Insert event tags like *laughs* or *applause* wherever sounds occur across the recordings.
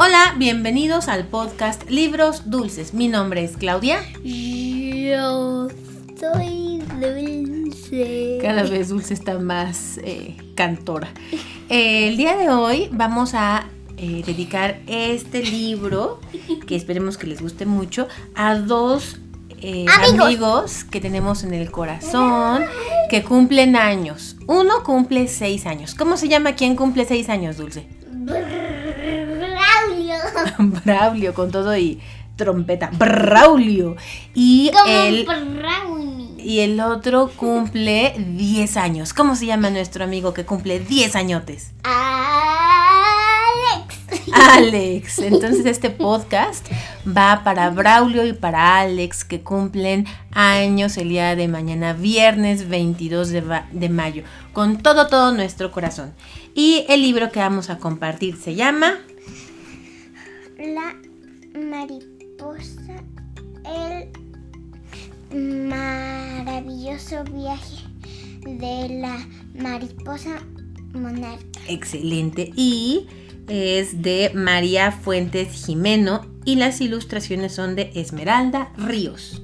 Hola, bienvenidos al podcast Libros Dulces. Mi nombre es Claudia. Yo soy dulce. Cada vez Dulce está más eh, cantora. Eh, el día de hoy vamos a eh, dedicar este libro, que esperemos que les guste mucho, a dos eh, Amigos. amigos que tenemos en el corazón que cumplen años. Uno cumple seis años. ¿Cómo se llama quien cumple seis años, Dulce? Braulio. Con todo y trompeta. Braulio. Y Como el, y el otro cumple 10 años. ¿Cómo se llama nuestro amigo que cumple 10 añotes? Alex. Alex. Entonces este podcast va para Braulio y para Alex que cumplen años el día de mañana, viernes 22 de, va- de mayo, con todo, todo nuestro corazón. Y el libro que vamos a compartir se llama La mariposa. El maravilloso viaje de la mariposa monarca. Excelente y es de María Fuentes Jimeno y las ilustraciones son de Esmeralda Ríos.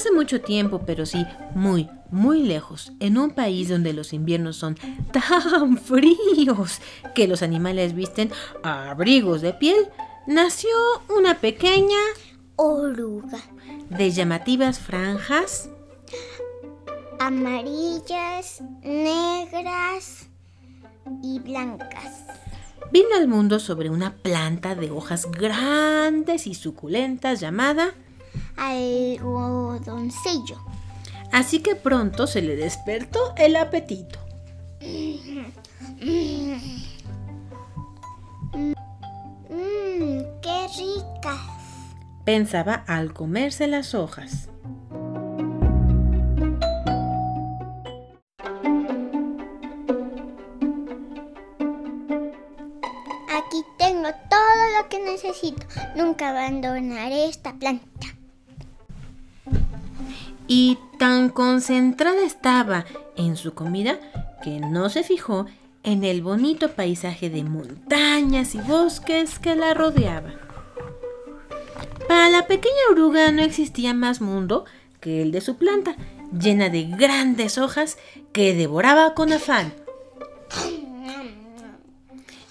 Hace mucho tiempo, pero sí muy, muy lejos, en un país donde los inviernos son *laughs* tan fríos que los animales visten abrigos de piel, nació una pequeña Oruga. de llamativas franjas Amarillas, negras y blancas. vino al mundo sobre una planta de hojas grandes y suculentas llamada, Algodoncillo. así que pronto se le despertó el apetito. Mmm, qué ricas. Pensaba al comerse las hojas. Aquí tengo todo lo que necesito. Nunca abandonaré esta planta. Y tan concentrada estaba en su comida que no se fijó en el bonito paisaje de montañas y bosques que la rodeaba. Para la pequeña oruga no existía más mundo que el de su planta, llena de grandes hojas que devoraba con afán.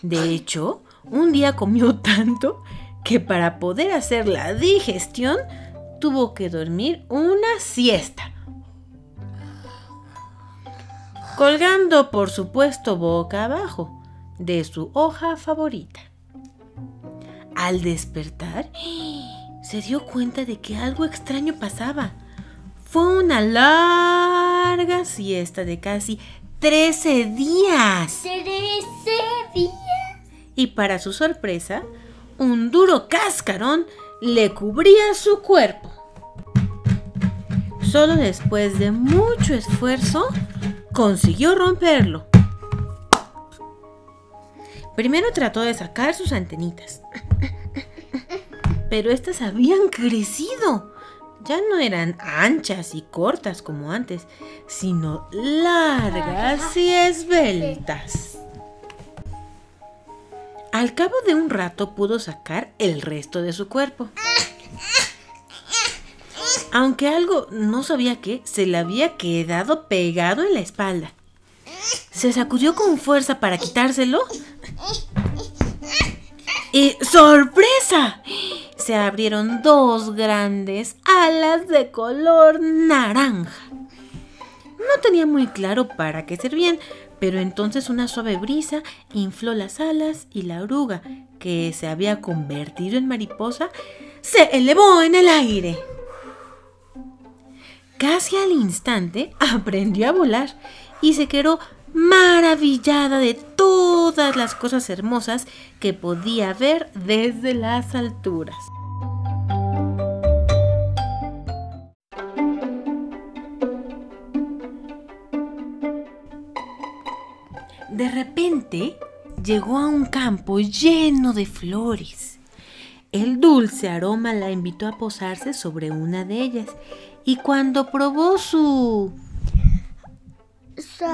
De hecho, un día comió tanto que para poder hacer la digestión tuvo que dormir una siesta. Colgando, por supuesto, boca abajo de su hoja favorita. Al despertar, se dio cuenta de que algo extraño pasaba. Fue una larga siesta de casi 13 días. Trece días. Y para su sorpresa, un duro cascarón le cubría su cuerpo. Solo después de mucho esfuerzo, consiguió romperlo. Primero trató de sacar sus antenitas, pero estas habían crecido. Ya no eran anchas y cortas como antes, sino largas y esbeltas. Al cabo de un rato pudo sacar el resto de su cuerpo. Aunque algo, no sabía qué, se le había quedado pegado en la espalda. Se sacudió con fuerza para quitárselo. Y ¡sorpresa! Se abrieron dos grandes alas de color naranja. No tenía muy claro para qué servían, pero entonces una suave brisa infló las alas y la oruga, que se había convertido en mariposa, se elevó en el aire. Casi al instante aprendió a volar y se quedó maravillada de todas las cosas hermosas que podía ver desde las alturas. De repente llegó a un campo lleno de flores. El dulce aroma la invitó a posarse sobre una de ellas y cuando probó su... su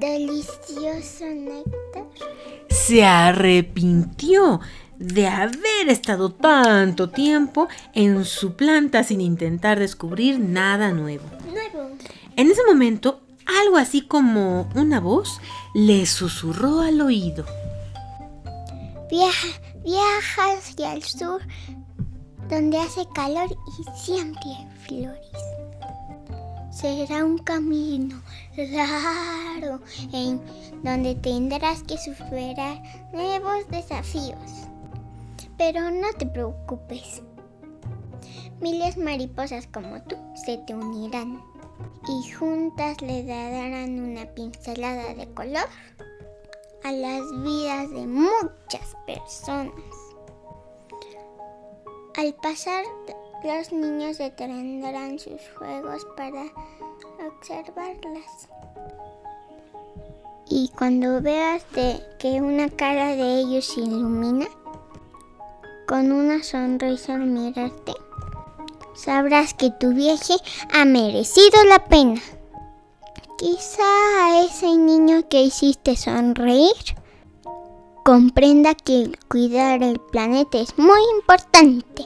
delicioso néctar, se arrepintió de haber estado tanto tiempo en su planta sin intentar descubrir nada nuevo. nuevo. En ese momento, algo así como una voz le susurró al oído. Viaja, viaja hacia el sur, donde hace calor y siempre hay flores. Será un camino largo en donde tendrás que superar nuevos desafíos. Pero no te preocupes. Miles mariposas como tú se te unirán y juntas le darán una pincelada de color a las vidas de muchas personas. Al pasar, los niños detendrán sus juegos para observarlas. Y cuando veas de que una cara de ellos se ilumina, con una sonrisa al mirarte, sabrás que tu viaje ha merecido la pena. Quizá ese niño que hiciste sonreír comprenda que cuidar el planeta es muy importante.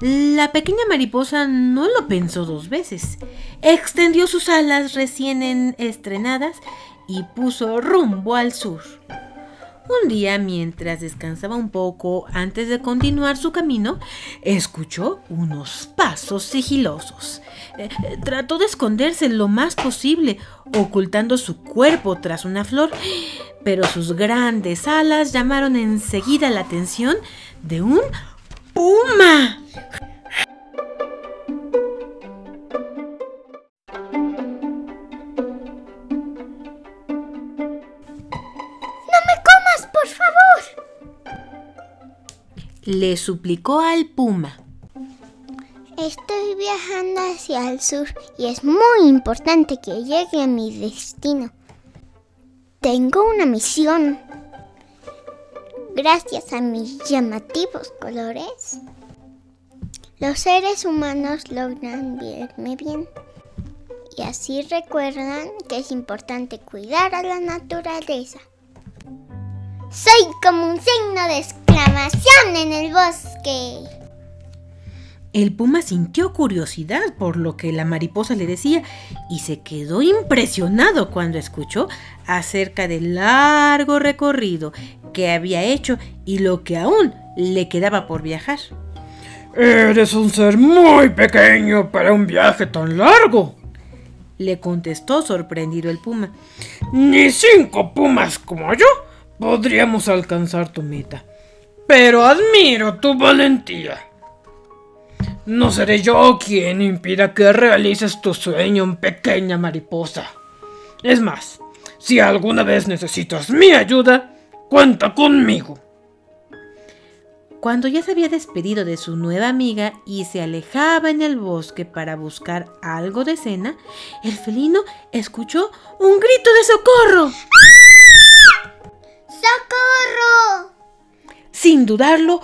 La pequeña mariposa no lo pensó dos veces. Extendió sus alas recién estrenadas y puso rumbo al sur. Un día, mientras descansaba un poco antes de continuar su camino, escuchó unos pasos sigilosos. Eh, eh, trató de esconderse lo más posible, ocultando su cuerpo tras una flor, pero sus grandes alas llamaron enseguida la atención de un puma. Le suplicó al puma. Estoy viajando hacia el sur y es muy importante que llegue a mi destino. Tengo una misión. Gracias a mis llamativos colores, los seres humanos logran verme bien. Y así recuerdan que es importante cuidar a la naturaleza. Soy como un signo de en el bosque. El puma sintió curiosidad por lo que la mariposa le decía y se quedó impresionado cuando escuchó acerca del largo recorrido que había hecho y lo que aún le quedaba por viajar. Eres un ser muy pequeño para un viaje tan largo, le contestó sorprendido el puma. Ni cinco pumas como yo podríamos alcanzar tu meta. Pero admiro tu valentía. No seré yo quien impida que realices tu sueño, pequeña mariposa. Es más, si alguna vez necesitas mi ayuda, cuenta conmigo. Cuando ya se había despedido de su nueva amiga y se alejaba en el bosque para buscar algo de cena, el felino escuchó un grito de socorro. ¡Socorro! Sin dudarlo,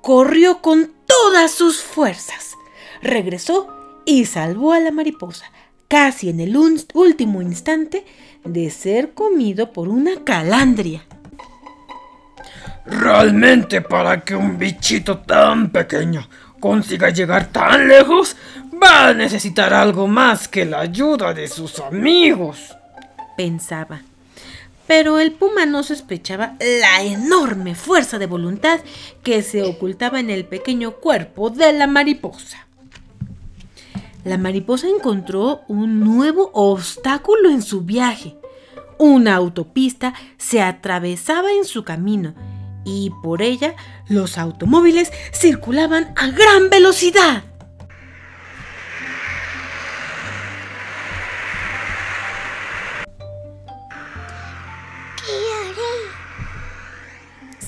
corrió con todas sus fuerzas. Regresó y salvó a la mariposa, casi en el último instante de ser comido por una calandria. Realmente para que un bichito tan pequeño consiga llegar tan lejos, va a necesitar algo más que la ayuda de sus amigos, pensaba pero el puma no sospechaba la enorme fuerza de voluntad que se ocultaba en el pequeño cuerpo de la mariposa. La mariposa encontró un nuevo obstáculo en su viaje. Una autopista se atravesaba en su camino y por ella los automóviles circulaban a gran velocidad.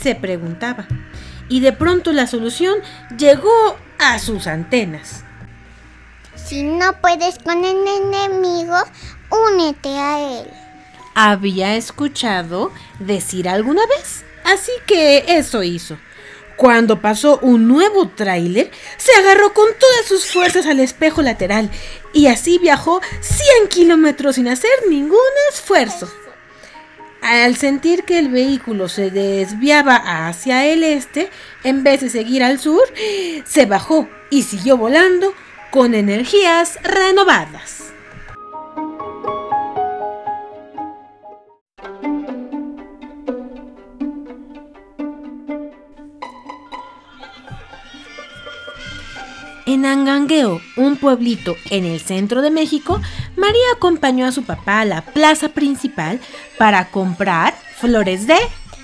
Se preguntaba. Y de pronto la solución llegó a sus antenas. Si no puedes con el enemigo, únete a él. Había escuchado decir alguna vez, así que eso hizo. Cuando pasó un nuevo tráiler, se agarró con todas sus fuerzas al espejo lateral y así viajó 100 kilómetros sin hacer ningún esfuerzo. Al sentir que el vehículo se desviaba hacia el este, en vez de seguir al sur, se bajó y siguió volando con energías renovadas. En Angangueo, un pueblito en el centro de México, María acompañó a su papá a la plaza principal para comprar flores de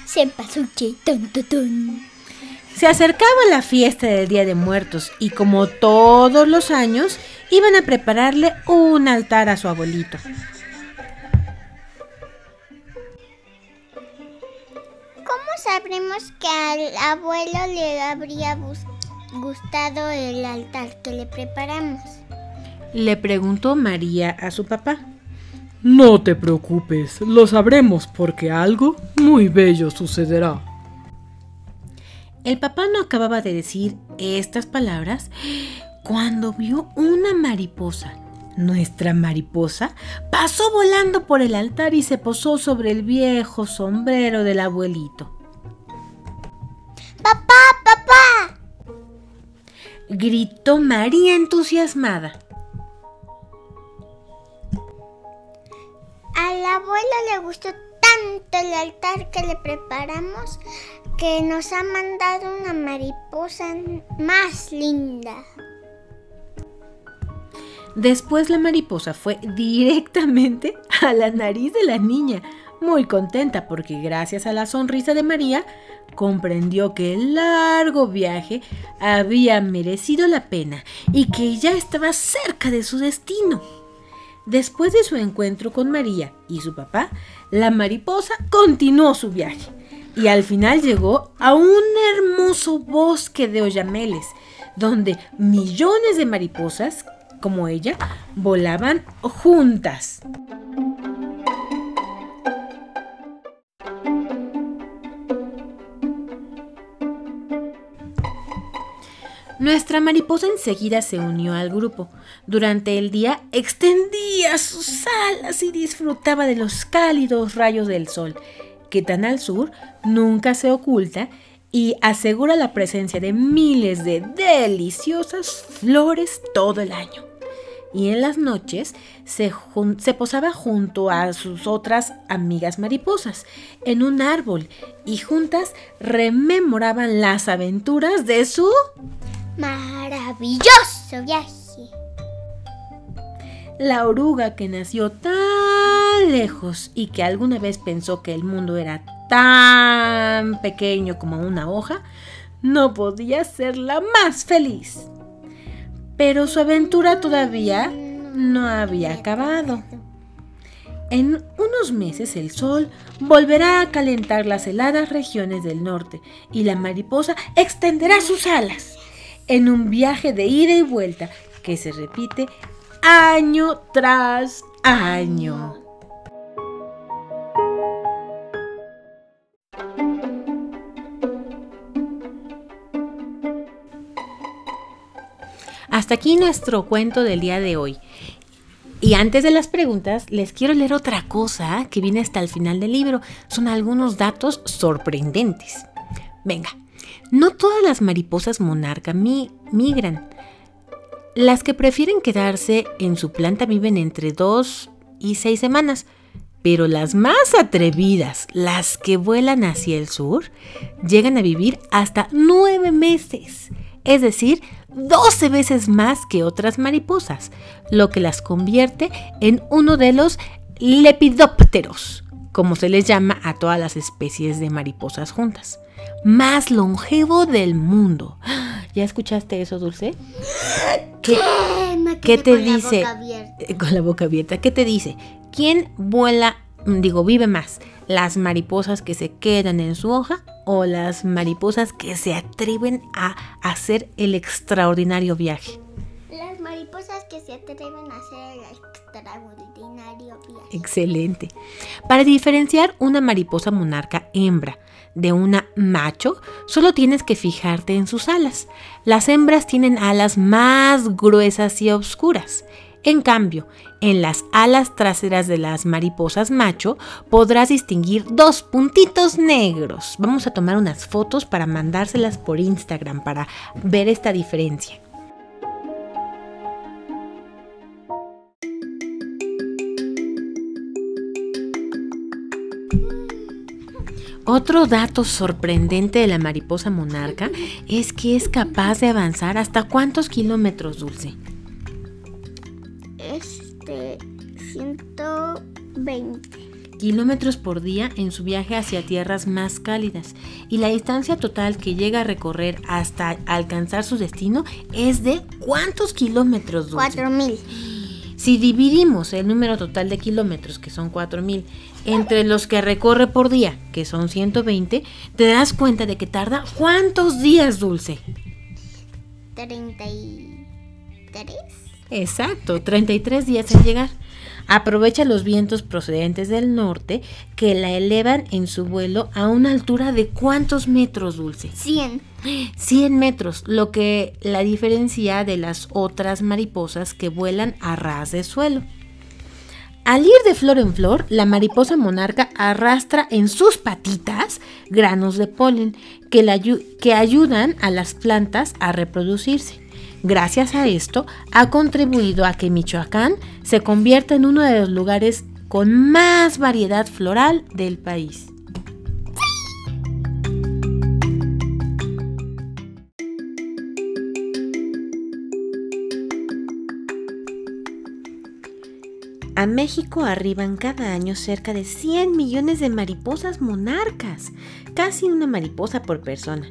cempasúchil. Se acercaba la fiesta del Día de Muertos y como todos los años iban a prepararle un altar a su abuelito. ¿Cómo sabremos que al abuelo le habría gustado el altar que le preparamos? Le preguntó María a su papá. No te preocupes, lo sabremos porque algo muy bello sucederá. El papá no acababa de decir estas palabras cuando vio una mariposa. Nuestra mariposa pasó volando por el altar y se posó sobre el viejo sombrero del abuelito. ¡Papá, papá! Gritó María entusiasmada. Al abuelo le gustó tanto el altar que le preparamos que nos ha mandado una mariposa más linda. Después la mariposa fue directamente a la nariz de la niña, muy contenta porque gracias a la sonrisa de María comprendió que el largo viaje había merecido la pena y que ya estaba cerca de su destino. Después de su encuentro con María y su papá, la mariposa continuó su viaje y al final llegó a un hermoso bosque de oyameles, donde millones de mariposas, como ella, volaban juntas. Nuestra mariposa enseguida se unió al grupo. Durante el día extendía sus alas y disfrutaba de los cálidos rayos del sol, que tan al sur nunca se oculta y asegura la presencia de miles de deliciosas flores todo el año. Y en las noches se, se, posaba junto a sus otras amigas mariposas en un árbol y juntas rememoraban las aventuras de su maravilloso viaje. La oruga que nació tan lejos y que alguna vez pensó que el mundo era tan pequeño como una hoja, no podía ser la más feliz. Pero su aventura todavía no había acabado. En unos meses el sol volverá a calentar las heladas regiones del norte y la mariposa extenderá sus alas en un viaje de ida y vuelta que se repite año tras año. Hasta aquí nuestro cuento del día de hoy. Y antes de las preguntas, les quiero leer otra cosa que viene hasta el final del libro. Son algunos datos sorprendentes. Venga, no todas las mariposas monarca migran. Las que prefieren quedarse en su planta viven entre dos y seis semanas, pero las más atrevidas, las que vuelan hacia el sur, llegan a vivir hasta nueve meses, es decir, 12 veces más que otras mariposas, lo que las convierte en uno de los lepidópteros, como se les llama a todas las especies de mariposas juntas más longevo del mundo. ¿Ya escuchaste eso, Dulce? *gasps* ¿Qué, ¿qué te dice? Con la boca abierta. ¿Qué te dice? ¿Quién vuela, digo, vive más? ¿Las mariposas que se quedan en su hoja o las mariposas que se atreven a hacer el extraordinario viaje? Mariposas que se atreven a hacer el extraordinario viaje. Excelente. Para diferenciar una mariposa monarca hembra de una macho, solo tienes que fijarte en sus alas. Las hembras tienen alas más gruesas y oscuras. En cambio, en las alas traseras de las mariposas macho podrás distinguir dos puntitos negros. Vamos a tomar unas fotos para mandárselas por Instagram para ver esta diferencia. Otro dato sorprendente de la mariposa monarca es que es capaz de avanzar hasta cuántos kilómetros, Dulce. Este, 120. Kilómetros por día en su viaje hacia tierras más cálidas. Y la distancia total que llega a recorrer hasta alcanzar su destino es de cuántos kilómetros, Dulce. 4000. Si dividimos el número total de kilómetros, que son 4000, entre los que recorre por día, que son 120, te das cuenta de que tarda cuántos días, Dulce. 33. Exacto, 33 días en llegar. Aprovecha los vientos procedentes del norte que la elevan en su vuelo a una altura de cuántos metros, Dulce. 100. 100 metros, lo que la diferencia de las otras mariposas que vuelan a ras de suelo. Al ir de flor en flor, la mariposa monarca arrastra en sus patitas granos de polen que, la que ayudan a las plantas a reproducirse. Gracias a esto, ha contribuido a que Michoacán se convierta en uno de los lugares con más variedad floral del país. A México arriban cada año cerca de 100 millones de mariposas monarcas, casi una mariposa por persona,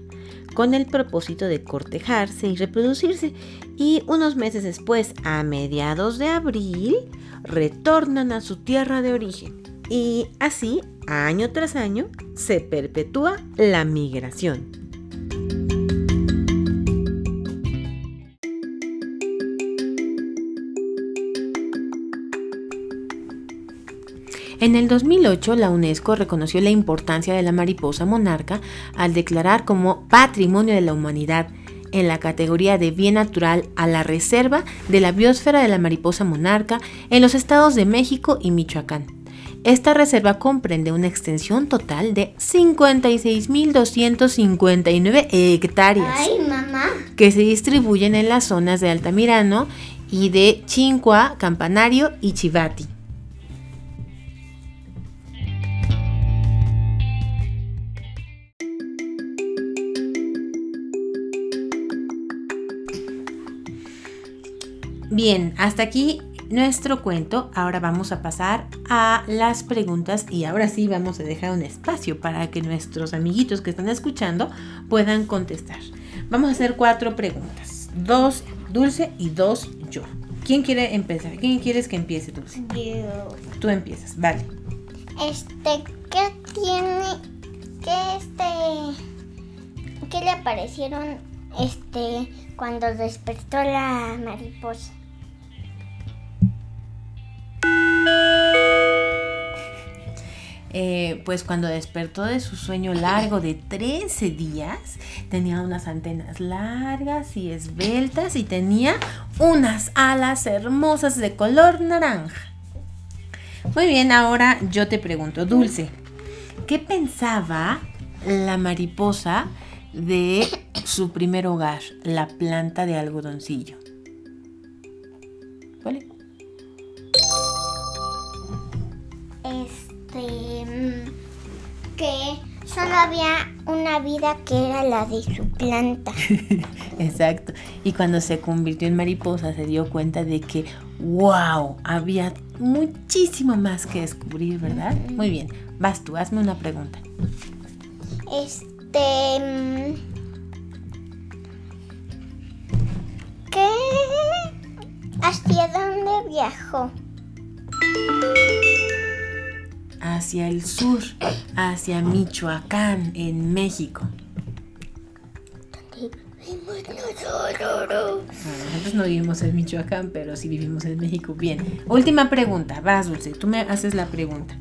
con el propósito de cortejarse y reproducirse. Y unos meses después, a mediados de abril, retornan a su tierra de origen. Y así, año tras año, se perpetúa la migración. En el 2008, la UNESCO reconoció la importancia de la mariposa monarca al declarar como Patrimonio de la Humanidad en la categoría de Bien Natural a la Reserva de la Biosfera de la Mariposa Monarca en los estados de México y Michoacán. Esta reserva comprende una extensión total de 56.259 hectáreas Ay, mamá. que se distribuyen en las zonas de Altamirano y de Chincoa, Campanario y Chivati. Bien, hasta aquí nuestro cuento. Ahora vamos a pasar a las preguntas y ahora sí vamos a dejar un espacio para que nuestros amiguitos que están escuchando puedan contestar. Vamos a hacer cuatro preguntas. Dos Dulce y dos yo. ¿Quién quiere empezar? ¿Quién quieres que empiece, Dulce? Yo. Tú empiezas, vale. Este, ¿qué tiene? ¿Qué este? ¿Qué le aparecieron este cuando despertó la mariposa? Eh, pues cuando despertó de su sueño largo de 13 días, tenía unas antenas largas y esbeltas y tenía unas alas hermosas de color naranja. Muy bien, ahora yo te pregunto, Dulce, ¿qué pensaba la mariposa de su primer hogar, la planta de algodoncillo? Que solo había una vida que era la de su planta. *laughs* Exacto. Y cuando se convirtió en mariposa se dio cuenta de que, wow, había muchísimo más que descubrir, ¿verdad? Muy bien. Vas tú, hazme una pregunta. Este, mm, ¿qué? ¿Hacia dónde viajó? Hacia el sur, hacia Michoacán, en México. Nosotros no vivimos en Michoacán, pero sí vivimos en México. Bien. Última pregunta. Vas, Dulce. Tú me haces la pregunta.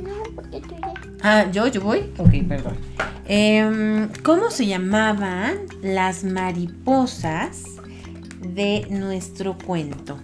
No, porque. Ah, ¿yo? ¿Yo voy? Ok, perdón. Em, ¿Cómo se llamaban las mariposas de nuestro cuento?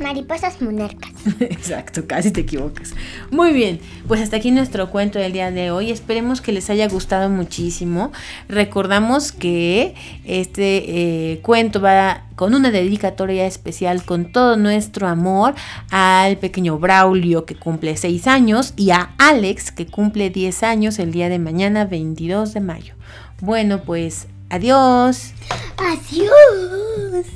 Mariposas monarcas. *laughs* Exacto, casi te equivocas. Muy bien, pues hasta aquí nuestro cuento del día de hoy. Esperemos que les haya gustado muchísimo. Recordamos que este eh, cuento va con una dedicatoria especial con todo nuestro amor al pequeño Braulio que cumple 6 años y a Alex que cumple 10 años el día de mañana 22 de mayo. Bueno, pues adiós. Adiós.